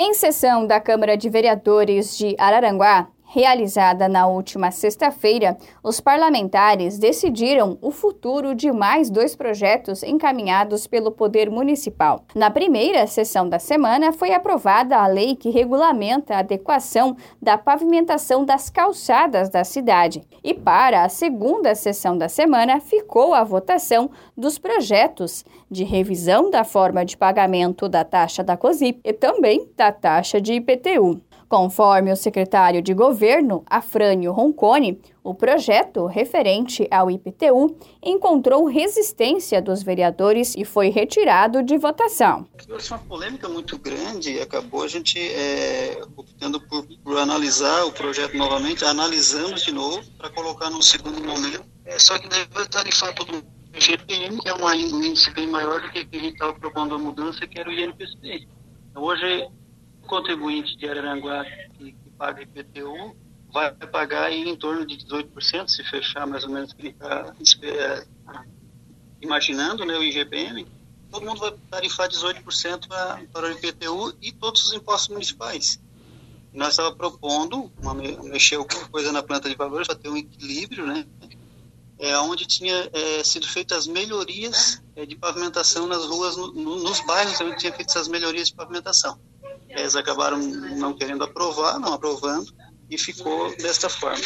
Em sessão da Câmara de Vereadores de Araranguá, Realizada na última sexta-feira, os parlamentares decidiram o futuro de mais dois projetos encaminhados pelo Poder Municipal. Na primeira sessão da semana, foi aprovada a lei que regulamenta a adequação da pavimentação das calçadas da cidade. E para a segunda sessão da semana, ficou a votação dos projetos de revisão da forma de pagamento da taxa da COSIP e também da taxa de IPTU. Conforme o secretário de governo, Afrânio Roncone, o projeto referente ao IPTU encontrou resistência dos vereadores e foi retirado de votação. Foi uma polêmica muito grande e acabou a gente é, optando por, por, analisar o projeto novamente, analisamos de novo para colocar no segundo momento. É, só que deve tarifar todo mundo. O GPM, que é um índice bem maior do que a gente estava propondo a mudança, que era o INPC. Então, hoje contribuinte de Araranguá que, que paga IPTU vai pagar em torno de 18%, se fechar mais ou menos o que ele está é, imaginando, né, o IGPM, todo mundo vai tarifar 18% para, para o IPTU e todos os impostos municipais. nós estávamos propondo uma, mexer alguma coisa na planta de valores para ter um equilíbrio, né, é, onde tinha é, sido feitas as melhorias é, de pavimentação nas ruas, no, nos bairros onde tinha feito essas melhorias de pavimentação. Eles acabaram não querendo aprovar, não aprovando, e ficou desta forma.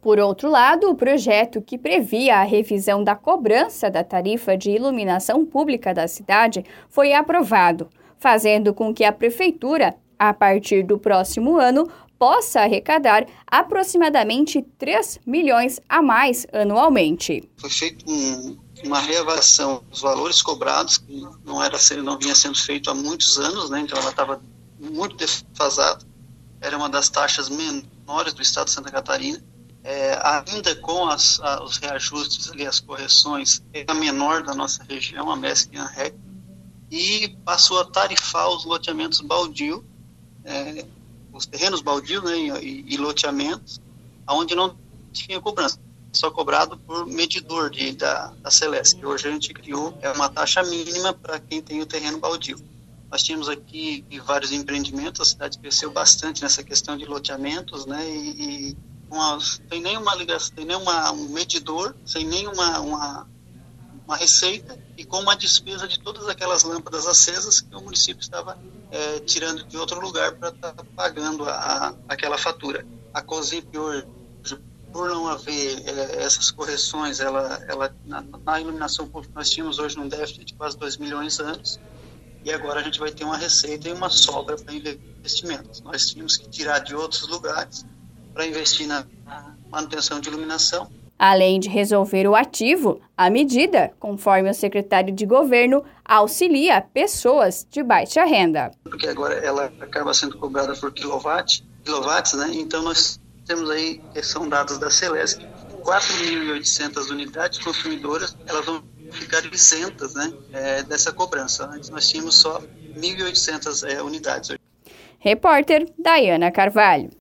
Por outro lado, o projeto que previa a revisão da cobrança da tarifa de iluminação pública da cidade foi aprovado, fazendo com que a Prefeitura, a partir do próximo ano, possa arrecadar aproximadamente 3 milhões a mais anualmente. Foi feita um, uma reavaliação dos valores cobrados, que não, era, não vinha sendo feito há muitos anos, né? então ela estava muito defasado, era uma das taxas menores do estado de Santa Catarina, é, ainda com as, a, os reajustes ali, as correções, é a menor da nossa região, a MESC e a e passou a tarifar os loteamentos baldio, é, os terrenos baldios né, e, e, loteamentos, onde não tinha cobrança, só cobrado por medidor de, da, da Celeste. Hoje a gente criou é uma taxa mínima para quem tem o terreno baldio. Nós tínhamos aqui vários empreendimentos, a cidade cresceu bastante nessa questão de loteamentos, né? E, e uma, sem nenhuma ligação, sem nenhuma um medidor, sem nenhuma uma, uma receita e com uma despesa de todas aquelas lâmpadas acesas que o município estava é, tirando de outro lugar para estar tá pagando a, aquela fatura. A COSIP hoje, por não haver é, essas correções, ela, ela na, na, iluminação pública nós tínhamos hoje um déficit de quase 2 milhões anos e agora a gente vai ter uma receita e uma sobra para investimentos. Nós tínhamos que tirar de outros lugares para investir na manutenção de iluminação. Além de resolver o ativo, a medida, conforme o secretário de governo, auxilia pessoas de baixa renda. Porque agora ela acaba sendo cobrada por quilowatt, quilowatts, né? Então nós temos aí, são dados da Celesc, 4.800 unidades consumidoras, elas vão ficar isentas né, é, dessa cobrança. Antes nós tínhamos só 1.800 é, unidades. Repórter Dayana Carvalho.